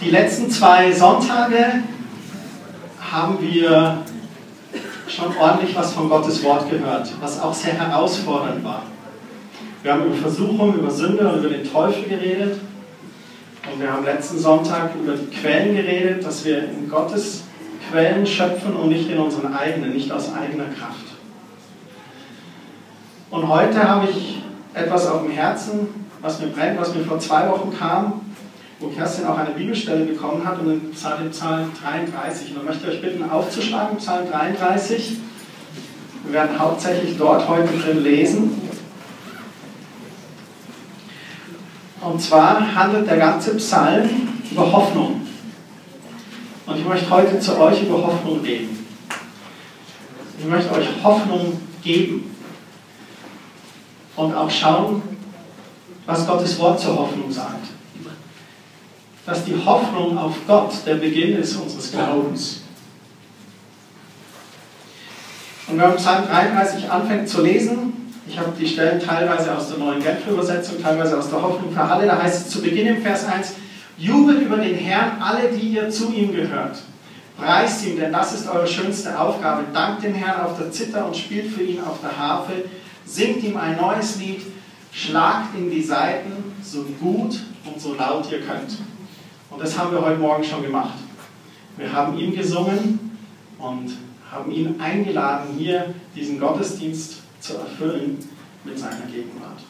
Die letzten zwei Sonntage haben wir schon ordentlich was von Gottes Wort gehört, was auch sehr herausfordernd war. Wir haben über Versuchung, über Sünde und über den Teufel geredet. Und wir haben letzten Sonntag über die Quellen geredet, dass wir in Gottes Quellen schöpfen und nicht in unseren eigenen, nicht aus eigener Kraft. Und heute habe ich etwas auf dem Herzen, was mir brennt, was mir vor zwei Wochen kam, wo Kerstin auch eine Bibelstelle bekommen hat und in Psalm 33. Und da möchte ich euch bitten, aufzuschlagen, Psalm 33. Wir werden hauptsächlich dort heute drin lesen. Und zwar handelt der ganze Psalm über Hoffnung. Und ich möchte heute zu euch über Hoffnung reden. Ich möchte euch Hoffnung geben. Und auch schauen, was Gottes Wort zur Hoffnung sagt. Dass die Hoffnung auf Gott der Beginn ist unseres Glaubens. Und wenn man Psalm 33 anfängt zu lesen, ich habe die Stellen teilweise aus der neuen Genfer Übersetzung, teilweise aus der Hoffnung für alle. Da heißt es zu Beginn im Vers 1, jubelt über den Herrn alle, die ihr zu ihm gehört. Preist ihm, denn das ist eure schönste Aufgabe. Dankt dem Herrn auf der Zither und spielt für ihn auf der Harfe. Singt ihm ein neues Lied. Schlagt in die Saiten so gut und so laut ihr könnt. Und das haben wir heute Morgen schon gemacht. Wir haben ihm gesungen und haben ihn eingeladen, hier diesen Gottesdienst zu erfüllen mit seiner Gegenwart.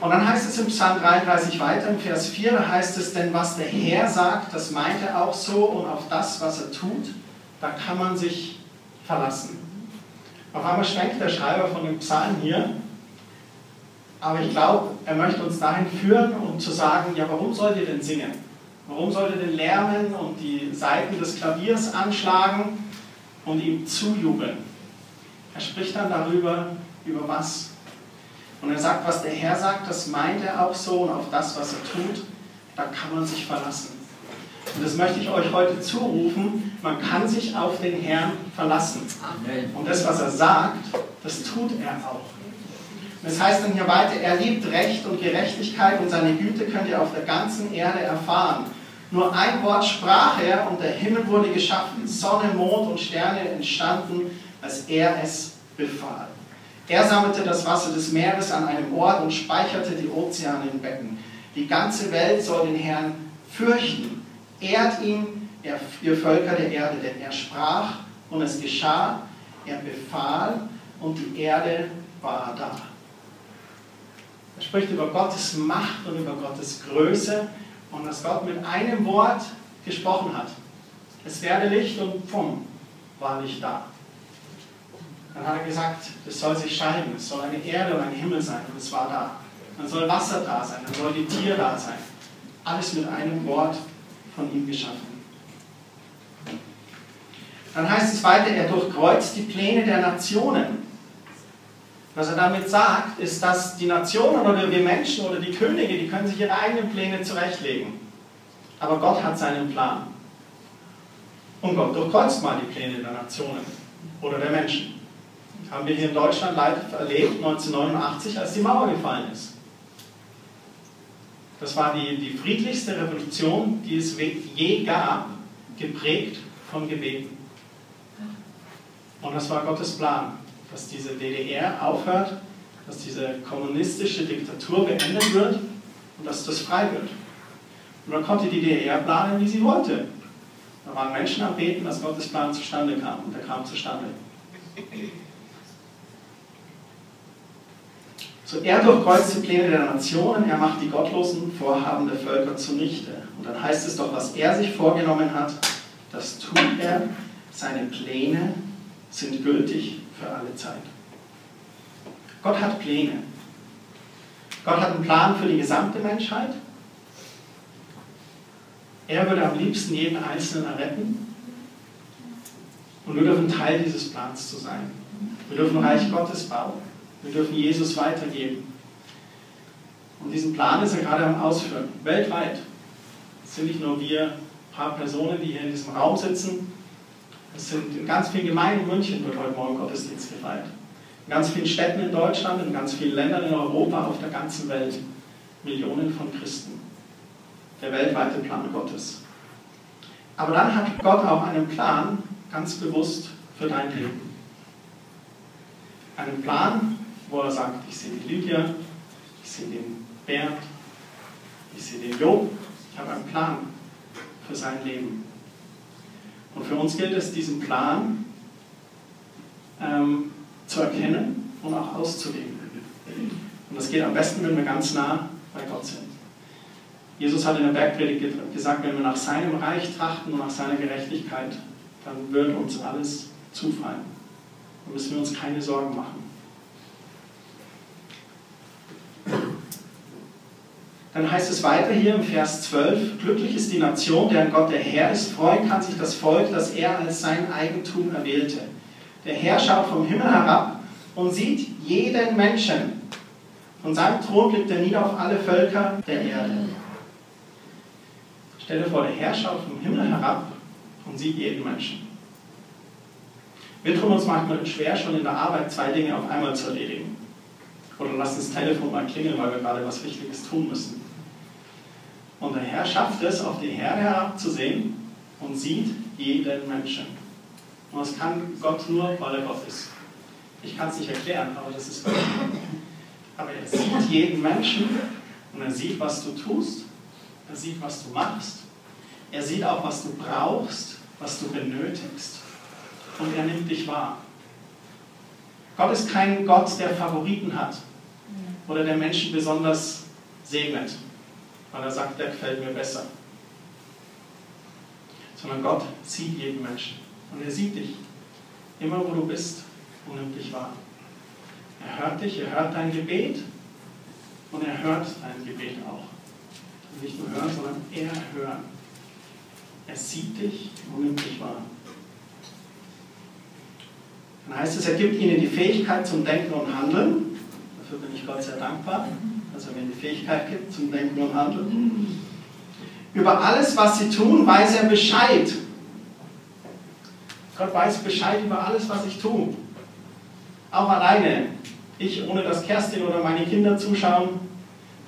Und dann heißt es im Psalm 33 weiter, im Vers 4, da heißt es, denn was der Herr sagt, das meint er auch so und auf das, was er tut, da kann man sich verlassen. Auf einmal schwenkt der Schreiber von dem Psalm hier, aber ich glaube, er möchte uns dahin führen, um zu sagen, ja, warum sollt ihr denn singen? Warum sollt ihr denn lärmen und die Saiten des Klaviers anschlagen und ihm zujubeln? Er spricht dann darüber, über was. Und er sagt, was der Herr sagt, das meint er auch so und auf das, was er tut, da kann man sich verlassen. Und das möchte ich euch heute zurufen, man kann sich auf den Herrn verlassen. Und das, was er sagt, das tut er auch. Und das heißt dann hier weiter, er liebt Recht und Gerechtigkeit und seine Güte könnt ihr auf der ganzen Erde erfahren. Nur ein Wort sprach er und der Himmel wurde geschaffen, Sonne, Mond und Sterne entstanden als er es befahl. Er sammelte das Wasser des Meeres an einem Ort und speicherte die Ozeane in Becken. Die ganze Welt soll den Herrn fürchten. Ehrt ihn, ihr Völker der Erde, denn er sprach und es geschah. Er befahl und die Erde war da. Er spricht über Gottes Macht und über Gottes Größe und dass Gott mit einem Wort gesprochen hat. Es werde Licht und pum, war Licht da. Dann hat er gesagt, es soll sich scheiden, es soll eine Erde und ein Himmel sein und es war da. Dann soll Wasser da sein, dann soll die Tier da sein. Alles mit einem Wort von ihm geschaffen. Dann heißt es weiter, er durchkreuzt die Pläne der Nationen. Was er damit sagt, ist, dass die Nationen oder wir Menschen oder die Könige, die können sich ihre eigenen Pläne zurechtlegen. Aber Gott hat seinen Plan. Und Gott durchkreuzt mal die Pläne der Nationen oder der Menschen haben wir hier in Deutschland leider erlebt, 1989, als die Mauer gefallen ist. Das war die, die friedlichste Revolution, die es je gab, geprägt von Gebeten. Und das war Gottes Plan, dass diese DDR aufhört, dass diese kommunistische Diktatur beendet wird und dass das frei wird. Und dann konnte die DDR planen, wie sie wollte. Da waren Menschen am Beten, dass Gottes Plan zustande kam und er kam zustande. So, er durchkreuzt die Pläne der Nationen, er macht die gottlosen Vorhaben der Völker zunichte. Und dann heißt es doch, was er sich vorgenommen hat, das tut er. Seine Pläne sind gültig für alle Zeit. Gott hat Pläne. Gott hat einen Plan für die gesamte Menschheit. Er würde am liebsten jeden Einzelnen erretten. Und wir dürfen Teil dieses Plans zu sein. Wir dürfen Reich Gottes bauen. Wir dürfen Jesus weitergeben. Und diesen Plan ist er gerade am Ausführen, weltweit. Sind nicht nur wir, ein paar Personen, die hier in diesem Raum sitzen. Es sind in ganz vielen Gemeinden, in München wird heute Morgen Gottesdienst gefeiert. In ganz vielen Städten in Deutschland, in ganz vielen Ländern in Europa, auf der ganzen Welt. Millionen von Christen. der weltweite Plan Gottes. Aber dann hat Gott auch einen Plan, ganz bewusst, für dein Leben. Einen Plan, wo er sagt, ich sehe die Lydia, ich sehe den Bernd, ich sehe den Job, ich habe einen Plan für sein Leben. Und für uns gilt es, diesen Plan ähm, zu erkennen und auch auszuleben. Und das geht am besten, wenn wir ganz nah bei Gott sind. Jesus hat in der Bergpredigt gesagt, wenn wir nach seinem Reich trachten und nach seiner Gerechtigkeit, dann wird uns alles zufallen. Dann müssen wir uns keine Sorgen machen. Dann heißt es weiter hier im Vers 12, glücklich ist die Nation, deren Gott der Herr ist, freuen kann sich das Volk, das er als sein Eigentum erwählte. Der Herr schaut vom Himmel herab und sieht jeden Menschen. Von seinem Thron blickt er nieder auf alle Völker der Erde. Stell dir vor, der Herr schaut vom Himmel herab und sieht jeden Menschen. Wir tun uns manchmal schwer, schon in der Arbeit zwei Dinge auf einmal zu erledigen. Oder lassen das Telefon mal klingeln, weil wir gerade was Wichtiges tun müssen. Und der Herr schafft es, auf die Herde herabzusehen und sieht jeden Menschen. Und das kann Gott nur, weil er Gott ist. Ich kann es nicht erklären, aber das ist Gott. Aber er sieht jeden Menschen und er sieht, was du tust. Er sieht, was du machst. Er sieht auch, was du brauchst, was du benötigst. Und er nimmt dich wahr. Gott ist kein Gott, der Favoriten hat oder der Menschen besonders segnet, weil er sagt, der gefällt mir besser. Sondern Gott sieht jeden Menschen und er sieht dich immer, wo du bist und nimmt dich wahr. Er hört dich, er hört dein Gebet und er hört dein Gebet auch. Nicht nur hören, sondern er hören. Er sieht dich und nimmt dich wahr. Dann heißt es, er gibt ihnen die Fähigkeit zum Denken und Handeln. Dafür bin ich Gott sehr dankbar, dass er mir die Fähigkeit gibt zum Denken und Handeln. Über alles, was sie tun, weiß er Bescheid. Gott weiß Bescheid über alles, was ich tue. Auch alleine. Ich, ohne dass Kerstin oder meine Kinder zuschauen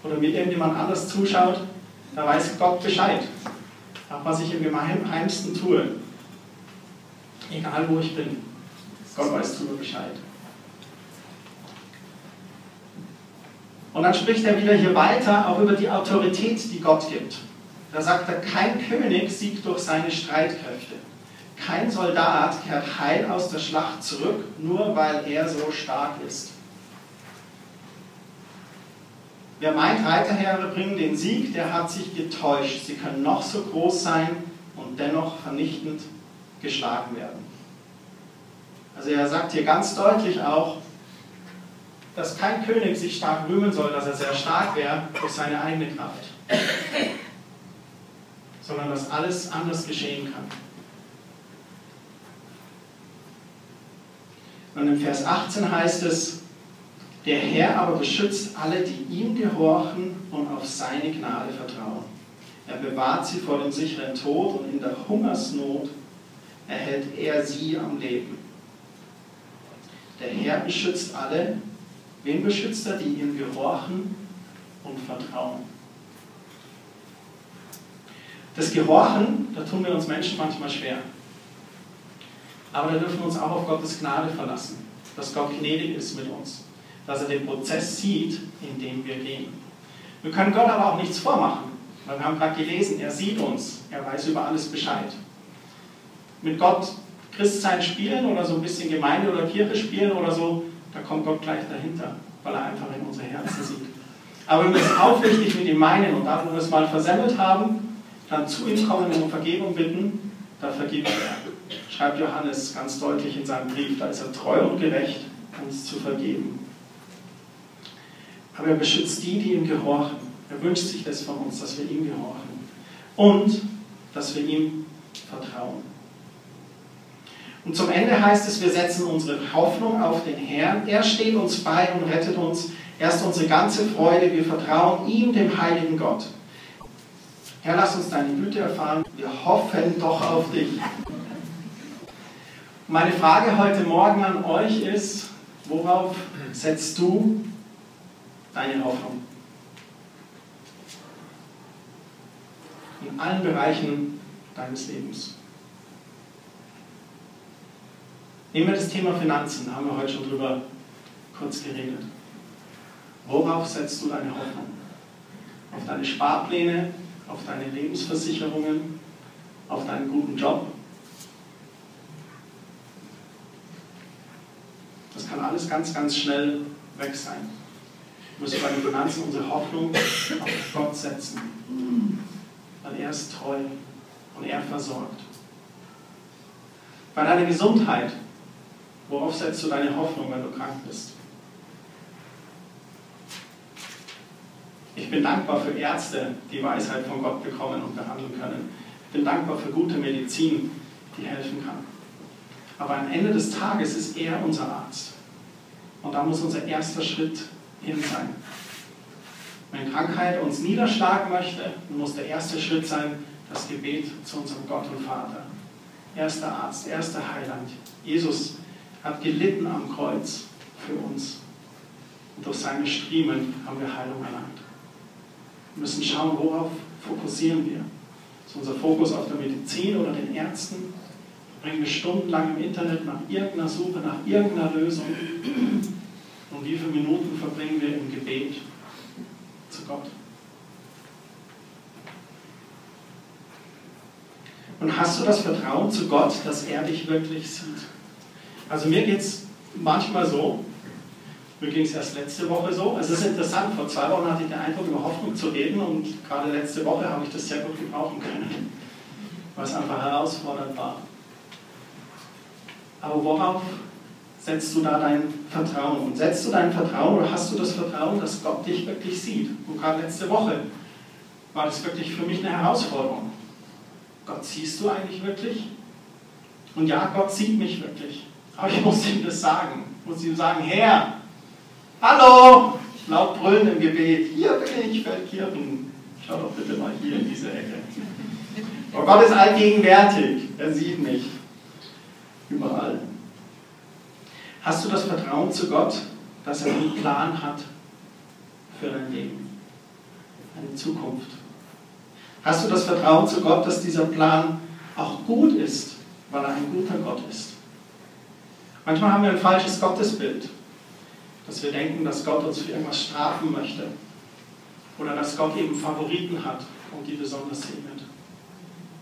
oder mir irgendjemand anders zuschaut, da weiß Gott Bescheid. Auch was ich im Geheimsten tue. Egal wo ich bin. Gott weiß darüber Bescheid. Und dann spricht er wieder hier weiter auch über die Autorität, die Gott gibt. Da sagt er, kein König siegt durch seine Streitkräfte. Kein Soldat kehrt heil aus der Schlacht zurück, nur weil er so stark ist. Wer meint, Reiterheere bringen den Sieg, der hat sich getäuscht. Sie können noch so groß sein und dennoch vernichtend geschlagen werden. Also er sagt hier ganz deutlich auch, dass kein König sich stark rühmen soll, dass er sehr stark wäre durch seine eigene Kraft, sondern dass alles anders geschehen kann. Und im Vers 18 heißt es, der Herr aber beschützt alle, die ihm gehorchen und auf seine Gnade vertrauen. Er bewahrt sie vor dem sicheren Tod und in der Hungersnot erhält er sie am Leben. Der Herr beschützt alle. Wen beschützt er? Die ihm gehorchen und vertrauen. Das Gehorchen, da tun wir uns Menschen manchmal schwer. Aber da dürfen wir uns auch auf Gottes Gnade verlassen, dass Gott gnädig ist mit uns, dass er den Prozess sieht, in dem wir gehen. Wir können Gott aber auch nichts vormachen, weil wir haben gerade gelesen, er sieht uns, er weiß über alles Bescheid. Mit Gott Christsein spielen oder so ein bisschen Gemeinde oder Kirche spielen oder so, da kommt Gott gleich dahinter, weil er einfach in unsere Herzen sieht. Aber wir es aufrichtig mit ihm meinen und da, wo wir es mal versemmelt haben, dann zu ihm kommen und um Vergebung bitten, da vergibt er schreibt Johannes ganz deutlich in seinem Brief, da ist er treu und gerecht, uns zu vergeben. Aber er beschützt die, die ihm gehorchen. Er wünscht sich das von uns, dass wir ihm gehorchen und dass wir ihm vertrauen. Und zum Ende heißt es, wir setzen unsere Hoffnung auf den Herrn. Er steht uns bei und rettet uns. Er ist unsere ganze Freude. Wir vertrauen ihm, dem heiligen Gott. Herr, lass uns deine Güte erfahren. Wir hoffen doch auf dich. Meine Frage heute Morgen an euch ist, worauf setzt du deine Hoffnung? in allen Bereichen deines Lebens. Nehmen wir das Thema Finanzen, haben wir heute schon drüber kurz geredet. Worauf setzt du deine Hoffnung? Auf deine Sparpläne, auf deine Lebensversicherungen, auf deinen guten Job? Das kann alles ganz, ganz schnell weg sein. Wir müssen bei den Finanzen unsere Hoffnung auf Gott setzen. Weil er ist treu und er versorgt. Bei deiner Gesundheit, worauf setzt du deine Hoffnung, wenn du krank bist? Ich bin dankbar für Ärzte, die Weisheit von Gott bekommen und behandeln können. Ich bin dankbar für gute Medizin, die helfen kann. Aber am Ende des Tages ist er unser Arzt. Und da muss unser erster Schritt hin sein. Wenn Krankheit uns niederschlagen möchte, muss der erste Schritt sein, das Gebet zu unserem Gott und Vater. Erster Arzt, erster Heiland. Jesus hat gelitten am Kreuz für uns. Und durch seine Striemen haben wir Heilung erlangt. Wir müssen schauen, worauf fokussieren wir. Ist unser Fokus auf der Medizin oder den Ärzten? Bringen wir stundenlang im Internet nach irgendeiner Suche, nach irgendeiner Lösung? Und wie viele Minuten verbringen wir im Gebet zu Gott? Und hast du das Vertrauen zu Gott, dass er dich wirklich sieht? Also mir geht es manchmal so, mir ging es erst letzte Woche so. Es ist interessant, vor zwei Wochen hatte ich den Eindruck, über Hoffnung zu reden und gerade letzte Woche habe ich das sehr gut gebrauchen können, weil es einfach herausfordernd war. Aber worauf setzt du da dein Vertrauen? Und setzt du dein Vertrauen oder hast du das Vertrauen, dass Gott dich wirklich sieht? Und gerade letzte Woche war das wirklich für mich eine Herausforderung. Gott siehst du eigentlich wirklich? Und ja, Gott sieht mich wirklich. Aber ich muss ihm das sagen. Ich muss ihm sagen, Herr, Hallo! Laut brüllen im Gebet. Hier bin ich, Feldkirchen. Schau doch bitte mal hier in diese Ecke. Oh Gott ist allgegenwärtig. Er sieht mich. Überall. Hast du das Vertrauen zu Gott, dass er einen Plan hat für dein Leben? Eine Zukunft. Hast du das Vertrauen zu Gott, dass dieser Plan auch gut ist, weil er ein guter Gott ist? Manchmal haben wir ein falsches Gottesbild dass wir denken, dass Gott uns für irgendwas strafen möchte oder dass Gott eben Favoriten hat und die besonders segnet.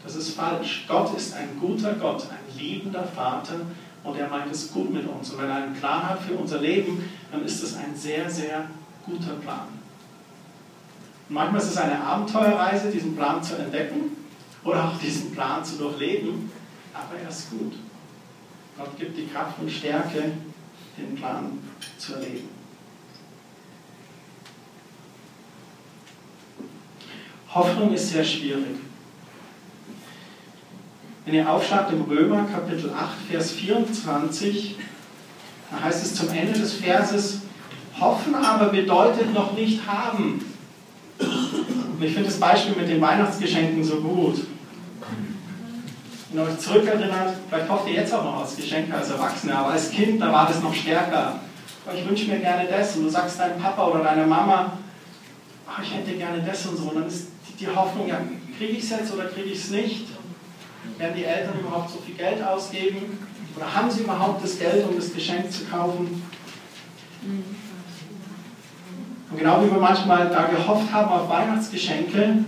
Das ist falsch. Gott ist ein guter Gott, ein liebender Vater und er meint es gut mit uns. Und wenn er einen Plan hat für unser Leben, dann ist es ein sehr, sehr guter Plan. Und manchmal ist es eine Abenteuerreise, diesen Plan zu entdecken oder auch diesen Plan zu durchleben, aber er ist gut. Gott gibt die Kraft und Stärke, den Plan zu erleben. Hoffnung ist sehr schwierig. Wenn ihr aufschlagt im Römer Kapitel 8, Vers 24, da heißt es zum Ende des Verses, hoffen aber bedeutet noch nicht haben. Und ich finde das Beispiel mit den Weihnachtsgeschenken so gut. Wenn ihr euch zurückerinnert, vielleicht hofft ihr jetzt auch noch als Geschenk als Erwachsene, aber als Kind, da war das noch stärker. Ich wünsche mir gerne das und du sagst deinem Papa oder deiner Mama, ach, ich hätte gerne das und so. Und dann ist die Hoffnung, ja, kriege ich es jetzt oder kriege ich es nicht? Werden die Eltern überhaupt so viel Geld ausgeben? Oder haben sie überhaupt das Geld, um das Geschenk zu kaufen? Und genau wie wir manchmal da gehofft haben auf Weihnachtsgeschenke,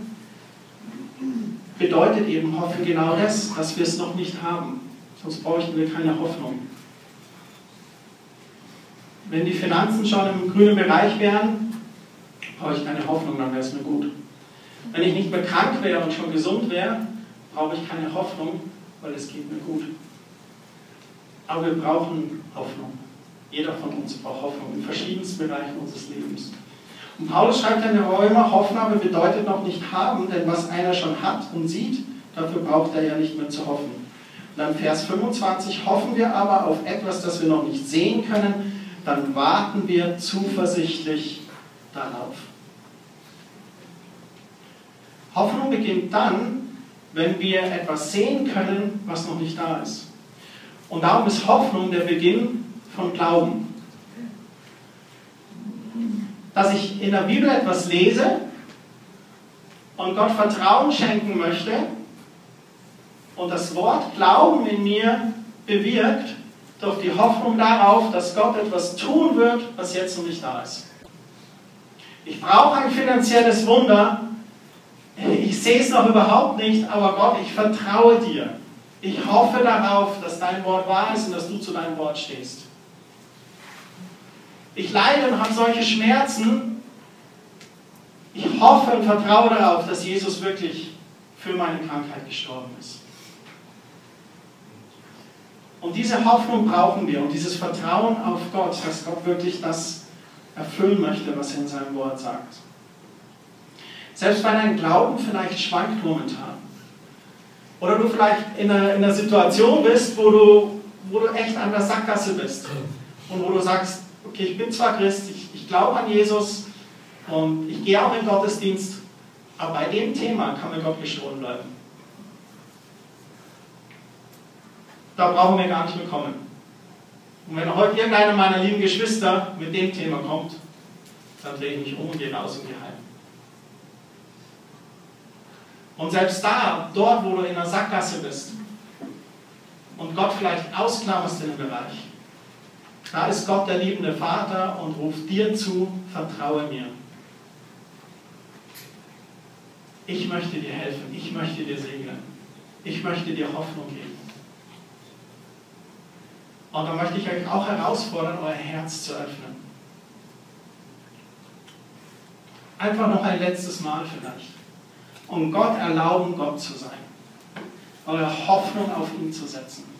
bedeutet eben Hoffen genau das, dass wir es noch nicht haben. Sonst bräuchten wir keine Hoffnung. Wenn die Finanzen schon im grünen Bereich wären, brauche ich keine Hoffnung, dann wäre es mir gut. Wenn ich nicht mehr krank wäre und schon gesund wäre, brauche ich keine Hoffnung, weil es geht mir gut. Aber wir brauchen Hoffnung. Jeder von uns braucht Hoffnung in verschiedensten Bereichen unseres Lebens. Und Paulus schreibt in der Römer, Hoffen bedeutet noch nicht haben, denn was einer schon hat und sieht, dafür braucht er ja nicht mehr zu hoffen. Und dann Vers 25, hoffen wir aber auf etwas, das wir noch nicht sehen können, dann warten wir zuversichtlich darauf. Hoffnung beginnt dann, wenn wir etwas sehen können, was noch nicht da ist. Und darum ist Hoffnung der Beginn von Glauben dass ich in der Bibel etwas lese und Gott Vertrauen schenken möchte und das Wort Glauben in mir bewirkt durch die Hoffnung darauf, dass Gott etwas tun wird, was jetzt noch nicht da ist. Ich brauche ein finanzielles Wunder. Ich sehe es noch überhaupt nicht, aber Gott, ich vertraue dir. Ich hoffe darauf, dass dein Wort wahr ist und dass du zu deinem Wort stehst. Ich leide und habe solche Schmerzen. Ich hoffe und vertraue darauf, dass Jesus wirklich für meine Krankheit gestorben ist. Und diese Hoffnung brauchen wir und dieses Vertrauen auf Gott, dass Gott wirklich das erfüllen möchte, was er in seinem Wort sagt. Selbst wenn dein Glauben vielleicht schwankt momentan. Oder du vielleicht in einer, in einer Situation bist, wo du, wo du echt an der Sackgasse bist. Und wo du sagst, okay, ich bin zwar Christ, ich, ich glaube an Jesus und ich gehe auch in Gottesdienst, aber bei dem Thema kann mir Gott gestohlen bleiben. Da brauchen wir gar nicht mehr kommen. Und wenn heute irgendeiner meiner lieben Geschwister mit dem Thema kommt, dann drehe ich mich um und gehe raus und gehe heim. Und selbst da, dort, wo du in der Sackgasse bist und Gott vielleicht ausklammerst in dem Bereich, da ist Gott der liebende Vater und ruft dir zu, vertraue mir. Ich möchte dir helfen, ich möchte dir segnen, ich möchte dir Hoffnung geben. Und da möchte ich euch auch herausfordern, euer Herz zu öffnen. Einfach noch ein letztes Mal vielleicht. Und Gott erlauben, Gott zu sein. Eure Hoffnung auf ihn zu setzen.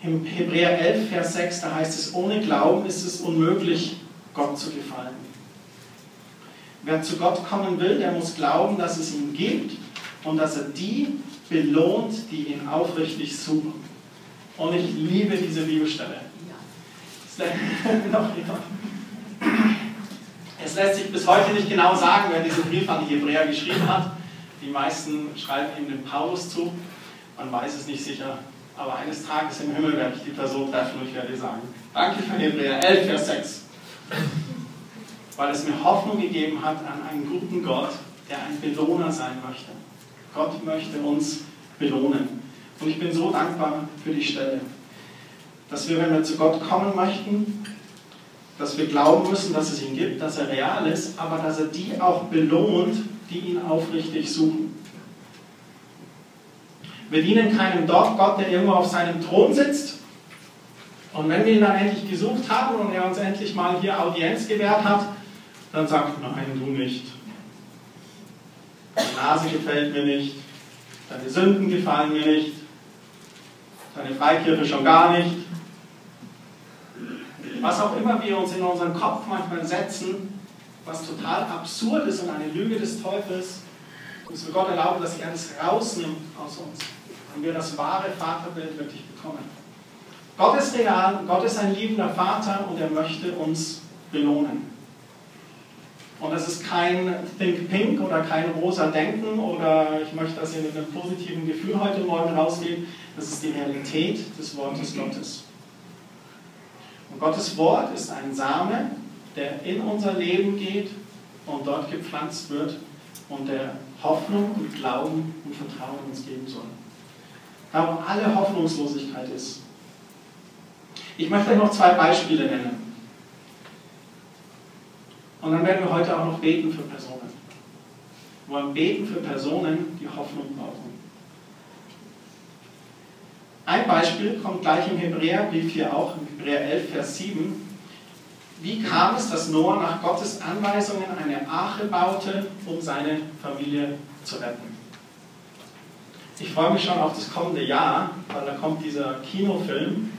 Im Hebräer 11, Vers 6, da heißt es, ohne Glauben ist es unmöglich, Gott zu gefallen. Wer zu Gott kommen will, der muss glauben, dass es ihn gibt und dass er die belohnt, die ihn aufrichtig suchen. Und ich liebe diese Bibelstelle. Ja. Es lässt sich bis heute nicht genau sagen, wer diesen Brief an die Hebräer geschrieben hat. Die meisten schreiben ihm den Paulus zu. Man weiß es nicht sicher. Aber eines Tages im Himmel werde ich die Person treffen und ich werde ihr sagen, danke für Hebräer 11, Vers 6. Weil es mir Hoffnung gegeben hat an einen guten Gott, der ein Belohner sein möchte. Gott möchte uns belohnen. Und ich bin so dankbar für die Stelle, dass wir, wenn wir zu Gott kommen möchten, dass wir glauben müssen, dass es ihn gibt, dass er real ist, aber dass er die auch belohnt, die ihn aufrichtig suchen. Wir dienen keinem dort Gott, der irgendwo auf seinem Thron sitzt. Und wenn wir ihn dann endlich gesucht haben und er uns endlich mal hier Audienz gewährt hat, dann sagt, nein, du nicht. Die Nase gefällt mir nicht, deine Sünden gefallen mir nicht, deine Freikirche schon gar nicht. Was auch immer wir uns in unseren Kopf manchmal setzen, was total absurd ist und eine Lüge des Teufels, müssen wir Gott erlauben, dass er das rausnimmt aus uns und wir das wahre Vaterbild wirklich bekommen. Gott ist real, Gott ist ein liebender Vater und er möchte uns belohnen. Und das ist kein Think Pink oder kein rosa Denken oder ich möchte, dass ihr mit einem positiven Gefühl heute Morgen rausgeht. Das ist die Realität des Wortes Gottes. Und Gottes Wort ist ein Same, der in unser Leben geht und dort gepflanzt wird und der Hoffnung und Glauben und Vertrauen uns geben soll. Da wo alle Hoffnungslosigkeit ist. Ich möchte noch zwei Beispiele nennen. Und dann werden wir heute auch noch beten für Personen. Wir wollen beten für Personen, die Hoffnung brauchen. Ein Beispiel kommt gleich im Hebräerbrief hier auch, im Hebräer 11, Vers 7. Wie kam es, dass Noah nach Gottes Anweisungen eine Arche baute, um seine Familie zu retten? Ich freue mich schon auf das kommende Jahr, weil da kommt dieser Kinofilm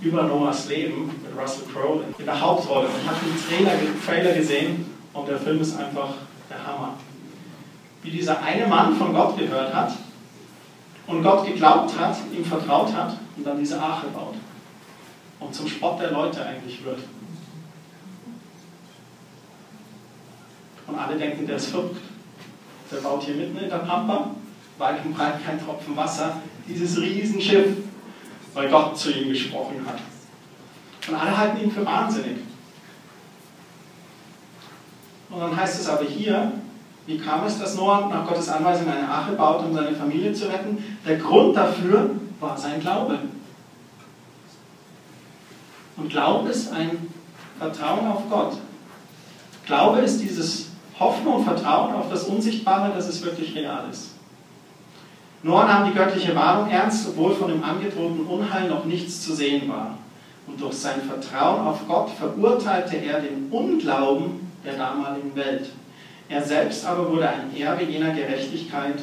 über Noahs Leben mit Russell Crowe in der Hauptrolle. Ich habe den Trailer, Trailer gesehen und der Film ist einfach der Hammer. Wie dieser eine Mann von Gott gehört hat und Gott geglaubt hat, ihm vertraut hat und dann diese Arche baut. Und zum Spott der Leute eigentlich wird. Und alle denken, der ist verrückt. Der baut hier mitten in der Pampa, weit und breit kein Tropfen Wasser, dieses Riesenschiff weil Gott zu ihm gesprochen hat. Und alle halten ihn für wahnsinnig. Und dann heißt es aber hier, wie kam es, dass Noah nach Gottes Anweisung eine Ache baute, um seine Familie zu retten? Der Grund dafür war sein Glaube. Und Glaube ist ein Vertrauen auf Gott. Glaube ist dieses Hoffnung und Vertrauen auf das Unsichtbare, dass es wirklich real ist. Noah nahm die göttliche Warnung ernst, obwohl von dem angedrohten Unheil noch nichts zu sehen war. Und durch sein Vertrauen auf Gott verurteilte er den Unglauben der damaligen Welt. Er selbst aber wurde ein Erbe jener Gerechtigkeit,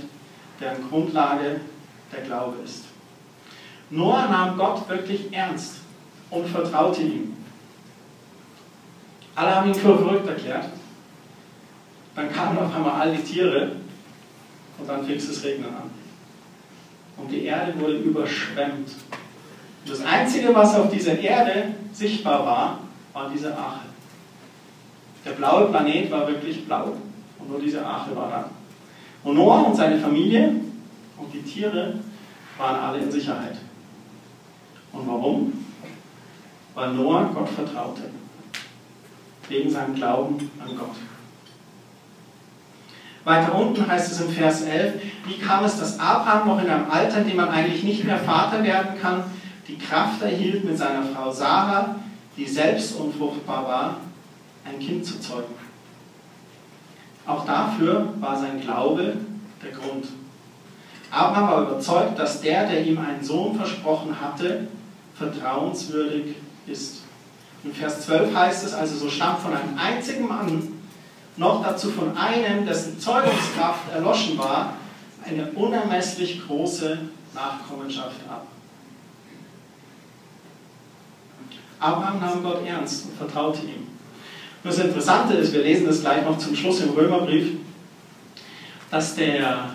deren Grundlage der Glaube ist. Noah nahm Gott wirklich ernst und vertraute ihm. Alle haben ihn für verrückt erklärt. Dann kamen auf einmal all die Tiere und dann fing es Regnen an. Und die Erde wurde überschwemmt. Und das Einzige, was auf dieser Erde sichtbar war, war diese Arche. Der blaue Planet war wirklich blau und nur diese Arche war da. Und Noah und seine Familie und die Tiere waren alle in Sicherheit. Und warum? Weil Noah Gott vertraute. Wegen seinem Glauben an Gott. Weiter unten heißt es im Vers 11, wie kam es, dass Abraham noch in einem Alter, in dem man eigentlich nicht mehr Vater werden kann, die Kraft erhielt, mit seiner Frau Sarah, die selbst unfruchtbar war, ein Kind zu zeugen. Auch dafür war sein Glaube der Grund. Abraham war überzeugt, dass der, der ihm einen Sohn versprochen hatte, vertrauenswürdig ist. In Vers 12 heißt es also, so stammt von einem einzigen Mann, noch dazu von einem, dessen Zeugungskraft erloschen war, eine unermesslich große Nachkommenschaft ab. Abraham nahm Gott ernst und vertraute ihm. Und das Interessante ist, wir lesen das gleich noch zum Schluss im Römerbrief, dass, der,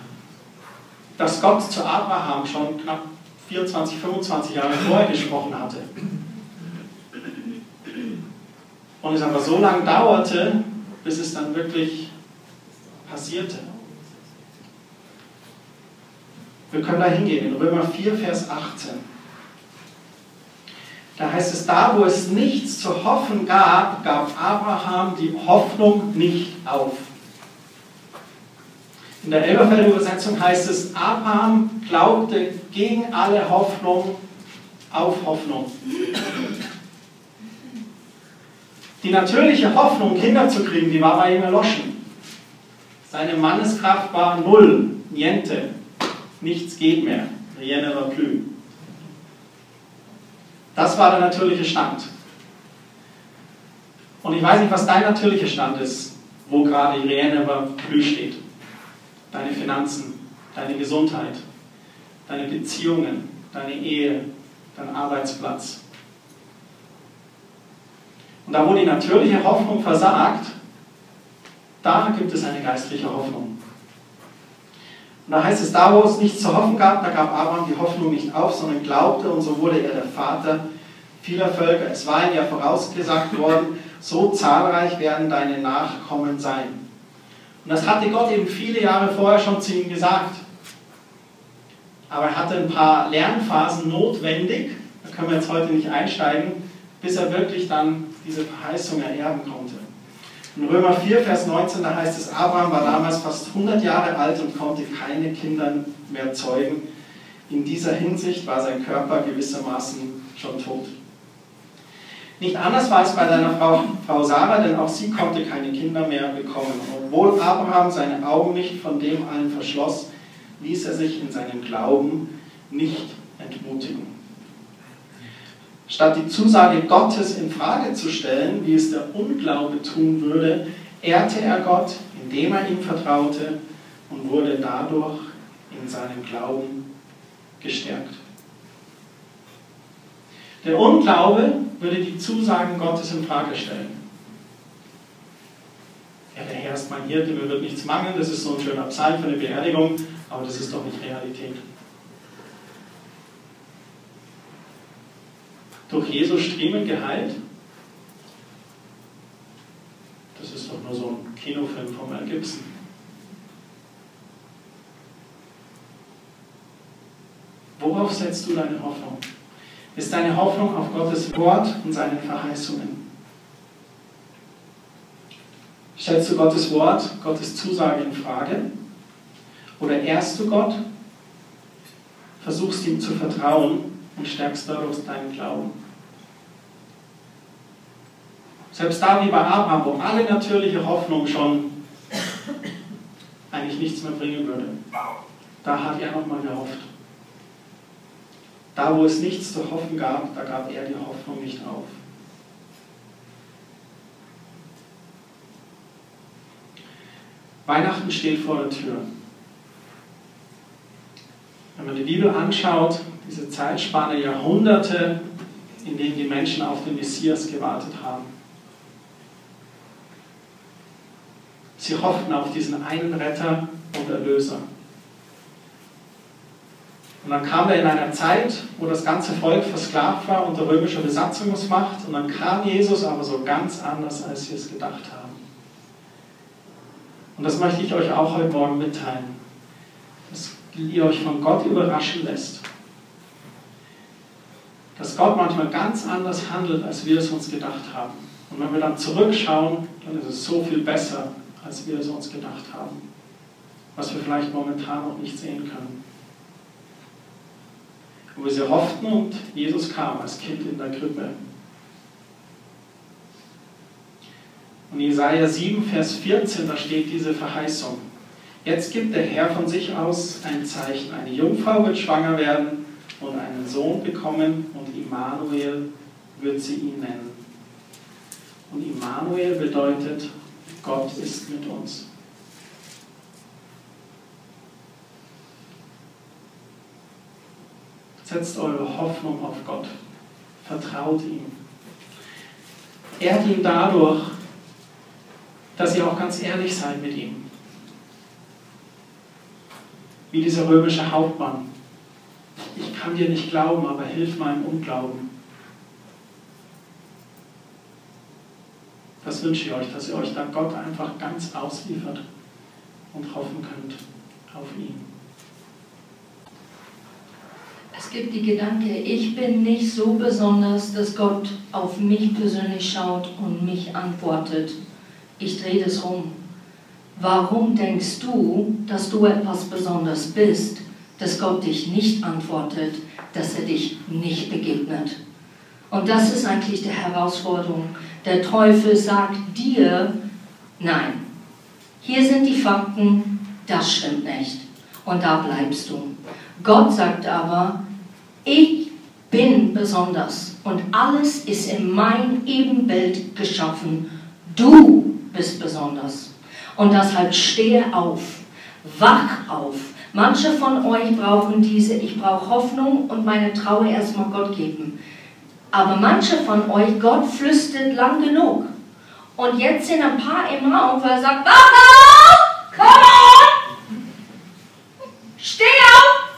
dass Gott zu Abraham schon knapp 24, 25 Jahre vorher gesprochen hatte. Und es aber so lange dauerte, bis es dann wirklich passierte. Wir können da hingehen, in Römer 4, Vers 18. Da heißt es, da wo es nichts zu hoffen gab, gab Abraham die Hoffnung nicht auf. In der Elberfelder Übersetzung heißt es, Abraham glaubte gegen alle Hoffnung auf Hoffnung. Die natürliche Hoffnung, Kinder zu kriegen, die war bei ihm erloschen. Seine Manneskraft war null, niente, nichts geht mehr, rien ne va plus. Das war der natürliche Stand. Und ich weiß nicht, was dein natürlicher Stand ist, wo gerade rien ne va plus steht. Deine Finanzen, deine Gesundheit, deine Beziehungen, deine Ehe, dein Arbeitsplatz, und da, wo die natürliche Hoffnung versagt, da gibt es eine geistliche Hoffnung. Und da heißt es, da wo es nichts zu hoffen gab, da gab Abraham die Hoffnung nicht auf, sondern glaubte und so wurde er der Vater vieler Völker. Es war ihm ja vorausgesagt worden, so zahlreich werden deine Nachkommen sein. Und das hatte Gott eben viele Jahre vorher schon zu ihm gesagt. Aber er hatte ein paar Lernphasen notwendig, da können wir jetzt heute nicht einsteigen, bis er wirklich dann diese Verheißung ererben konnte. In Römer 4, Vers 19, da heißt es, Abraham war damals fast 100 Jahre alt und konnte keine Kinder mehr zeugen. In dieser Hinsicht war sein Körper gewissermaßen schon tot. Nicht anders war es bei seiner Frau, Frau Sarah, denn auch sie konnte keine Kinder mehr bekommen. Obwohl Abraham seine Augen nicht von dem allen verschloss, ließ er sich in seinem Glauben nicht entmutigen. Statt die Zusage Gottes in Frage zu stellen, wie es der Unglaube tun würde, ehrte er Gott, indem er ihm vertraute und wurde dadurch in seinem Glauben gestärkt. Der Unglaube würde die Zusagen Gottes in Frage stellen. Ja, der Herr ist mein Hirte, mir wird nichts mangeln, das ist so ein schöner Psalm für eine Beerdigung, aber das ist doch nicht Realität. Durch Jesus Striemen geheilt? Das ist doch nur so ein Kinofilm von Mel Gibson. Worauf setzt du deine Hoffnung? Ist deine Hoffnung auf Gottes Wort und seine Verheißungen? Stellst du Gottes Wort, Gottes Zusage in Frage? Oder ehrst du Gott, versuchst ihm zu vertrauen und stärkst daraus deinen Glauben? Selbst da wie bei Abraham, wo alle natürliche Hoffnung schon eigentlich nichts mehr bringen würde, da hat er nochmal gehofft. Da, wo es nichts zu hoffen gab, da gab er die Hoffnung nicht auf. Weihnachten steht vor der Tür. Wenn man die Bibel anschaut, diese Zeitspanne Jahrhunderte, in denen die Menschen auf den Messias gewartet haben. Sie hofften auf diesen einen Retter und Erlöser. Und dann kam er in einer Zeit, wo das ganze Volk versklavt war unter römischer Besatzungsmacht. Und dann kam Jesus aber so ganz anders, als sie es gedacht haben. Und das möchte ich euch auch heute Morgen mitteilen. Dass ihr euch von Gott überraschen lässt. Dass Gott manchmal ganz anders handelt, als wir es uns gedacht haben. Und wenn wir dann zurückschauen, dann ist es so viel besser, als wir es uns gedacht haben. Was wir vielleicht momentan noch nicht sehen können. Wir sie hofften und Jesus kam als Kind in der Krippe. Und Jesaja 7, Vers 14, da steht diese Verheißung. Jetzt gibt der Herr von sich aus ein Zeichen. Eine Jungfrau wird schwanger werden und einen Sohn bekommen und Immanuel wird sie ihn nennen. Und Immanuel bedeutet, Gott ist mit uns. Setzt eure Hoffnung auf Gott. Vertraut ihm. Ehrt ihn dadurch, dass ihr auch ganz ehrlich seid mit ihm. Wie dieser römische Hauptmann. Ich kann dir nicht glauben, aber hilf meinem Unglauben. Das wünsche ich euch, dass ihr euch da Gott einfach ganz ausliefert und hoffen könnt auf ihn. Es gibt die Gedanke, ich bin nicht so besonders, dass Gott auf mich persönlich schaut und mich antwortet ich drehe das um. Warum denkst du, dass du etwas Besonderes bist, dass Gott dich nicht antwortet, dass er dich nicht begegnet? Und das ist eigentlich die Herausforderung. Der Teufel sagt dir, nein, hier sind die Fakten, das stimmt nicht. Und da bleibst du. Gott sagt aber, ich bin besonders und alles ist in mein Ebenbild geschaffen. Du bist besonders. Und deshalb stehe auf, wach auf. Manche von euch brauchen diese, ich brauche Hoffnung und meine Trauer erstmal Gott geben. Aber manche von euch, Gott flüstert lang genug. Und jetzt sind ein paar im Raum, weil er sagt, wach auf, komm on, steh auf,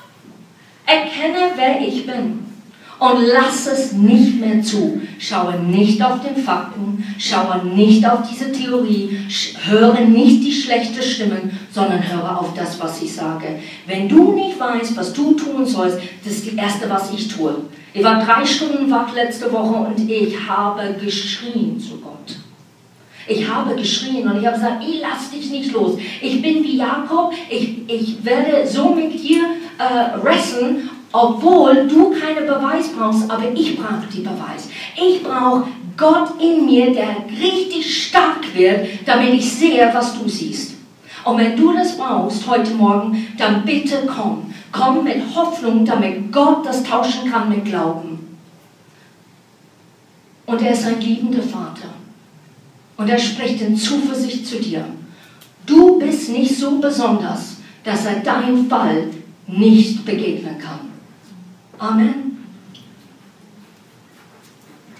erkenne, wer ich bin und lass es nicht mehr zu. Schaue nicht auf den Fakten, schaue nicht auf diese Theorie, höre nicht die schlechten Stimmen, sondern höre auf das, was ich sage. Wenn du nicht weißt, was du tun sollst, das ist das Erste, was ich tue. Ich war drei Stunden wach letzte Woche und ich habe geschrien zu Gott. Ich habe geschrien und ich habe gesagt, ich lass dich nicht los. Ich bin wie Jakob, ich, ich werde so mit dir äh, wresteln obwohl du keinen Beweis brauchst, aber ich brauche die Beweis. Ich brauche Gott in mir, der richtig stark wird, damit ich sehe, was du siehst. Und wenn du das brauchst heute Morgen, dann bitte komm. Komm mit Hoffnung, damit Gott das tauschen kann mit Glauben. Und er ist ein liebender Vater. Und er spricht in Zuversicht zu dir. Du bist nicht so besonders, dass er deinen Fall nicht begegnen kann. Amen.